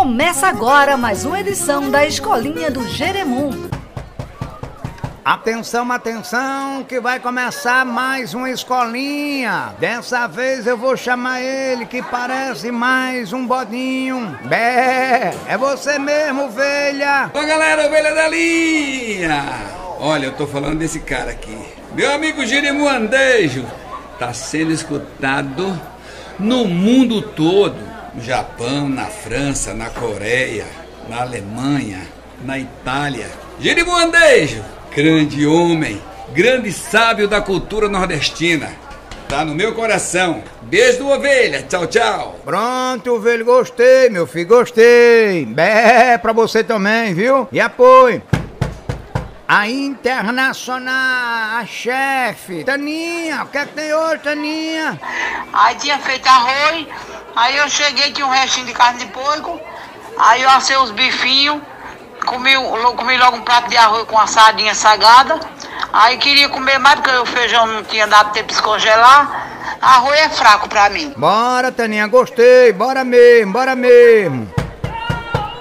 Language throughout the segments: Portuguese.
Começa agora mais uma edição da Escolinha do Jeremum. Atenção, atenção, que vai começar mais uma escolinha. Dessa vez eu vou chamar ele que parece mais um bodinho. Bé, é você mesmo, ovelha. Ô galera, ovelha da linha! Olha, eu tô falando desse cara aqui. Meu amigo Jeremu Andejo tá sendo escutado no mundo todo. No Japão, na França, na Coreia, na Alemanha, na Itália. Jeremu Andejo, grande homem, grande sábio da cultura nordestina. Tá no meu coração. Beijo do ovelha. Tchau, tchau. Pronto, ovelha, gostei, meu filho, gostei. Bé, pra você também, viu? E apoio. A Internacional, a chefe. Taninha, o que é que tem hoje, Taninha? Aí tinha feito arroz, aí eu cheguei, tinha um restinho de carne de porco, aí eu assei os bifinhos, comi, comi logo um prato de arroz com uma sardinha sagada, aí queria comer mais porque o feijão não tinha dado tempo de descongelar, arroz é fraco pra mim. Bora, Taninha, gostei. Bora mesmo, bora mesmo.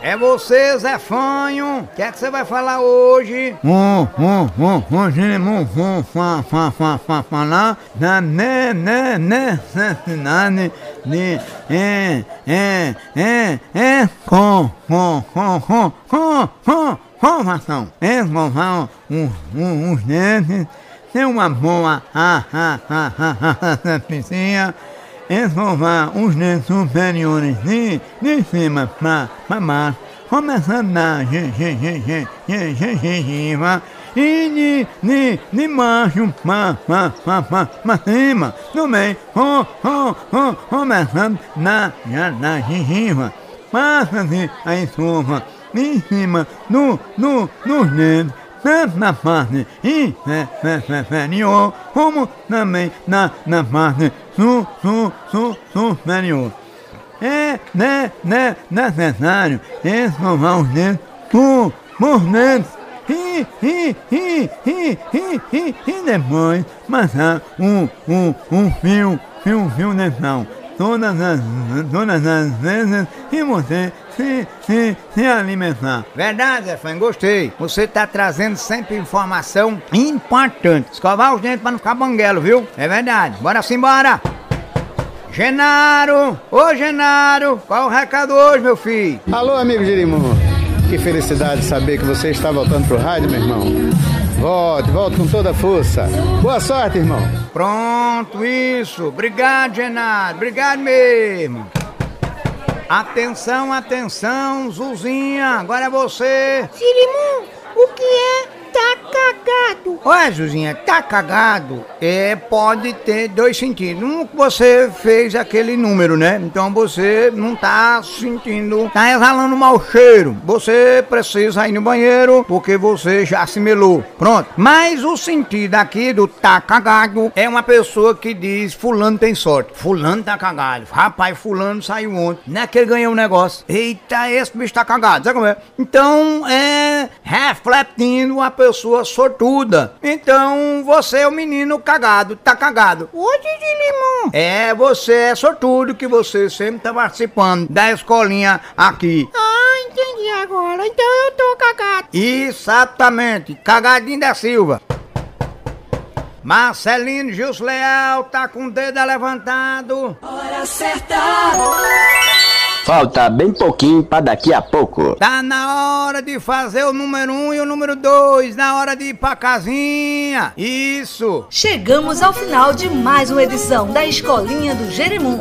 É você, Zé Fanho. O que é que você vai falar hoje? Hum, hum, hum, hum, hum, hum, fa, fa, fa, fa, falar na né, né, né, né, né, né, é, é, é, é, com, com, com, com, com, com. É, um, um, uns dentes, tem uma boa, ah, ah, ah, ah, ah, ah, escovar os dentes superiores de, de cima pra baixo, começando gen- gengiva e de, de, de baixo pra cima, também, com, com, com, começando na, na, gengiva, passa-se a escova em cima do, do, dos tanto na parte inferior como também na, na parte su, su, su, superior. É né, né, necessário escovar os dedos por, por dentro e, e, e, e, e, e, e depois passar um, um, um fio, fio, fio dental todas as, todas as vezes você se, se, se alimentar. Verdade, Zé Fã, gostei. Você tá trazendo sempre informação importante. Escovar os dentes pra não ficar banguelo, viu? É verdade. Bora simbora! Genaro! Ô Genaro! Qual o recado hoje, meu filho? Alô, amigo Jerimum. Que felicidade saber que você está voltando pro rádio, meu irmão. Volte, volte com toda a força. Boa sorte, irmão. Pronto, isso. Obrigado, Genaro. Obrigado mesmo. Atenção, atenção, Zuzinha. Agora é você. Sirimum, o que é cagado? Olha, Zuzinha, tá cagado? É, pode ter dois sentidos. Um você fez aquele número, né? Então você não tá sentindo, tá exalando mau cheiro. Você precisa ir no banheiro porque você já se melou. Pronto. Mas o sentido aqui do tá cagado é uma pessoa que diz fulano tem sorte. Fulano tá cagado. Rapaz, fulano saiu ontem. Não é que ele ganhou um negócio. Eita, esse bicho tá cagado. Sabe como é? Então é refletindo a pessoa sortuda. Então você é o menino cagado, tá cagado. Hoje de limão. É, você é sortudo que você sempre tá participando da escolinha aqui. Ah, entendi agora. Então eu tô cagado. Exatamente, cagadinho da Silva. Marcelino Gilson Leal tá com o dedo levantado. Falta bem pouquinho pra daqui a pouco. Tá na hora de fazer o número um e o número dois, na hora de ir pra casinha. Isso. Chegamos ao final de mais uma edição da Escolinha do Jeremum.